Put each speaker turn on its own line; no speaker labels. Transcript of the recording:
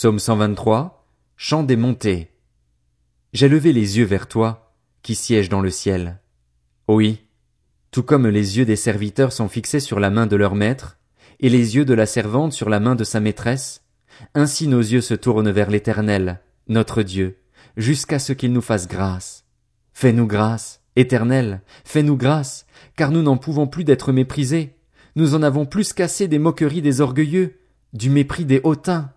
Psaume 123, Chant des montées. J'ai levé les yeux vers toi, qui sièges dans le ciel. Oui, tout comme les yeux des serviteurs sont fixés sur la main de leur maître, et les yeux de la servante sur la main de sa maîtresse, ainsi nos yeux se tournent vers l'Éternel, notre Dieu, jusqu'à ce qu'il nous fasse grâce. Fais-nous grâce, Éternel, fais-nous grâce, car nous n'en pouvons plus d'être méprisés. Nous en avons plus cassé des moqueries des orgueilleux, du mépris des hautains.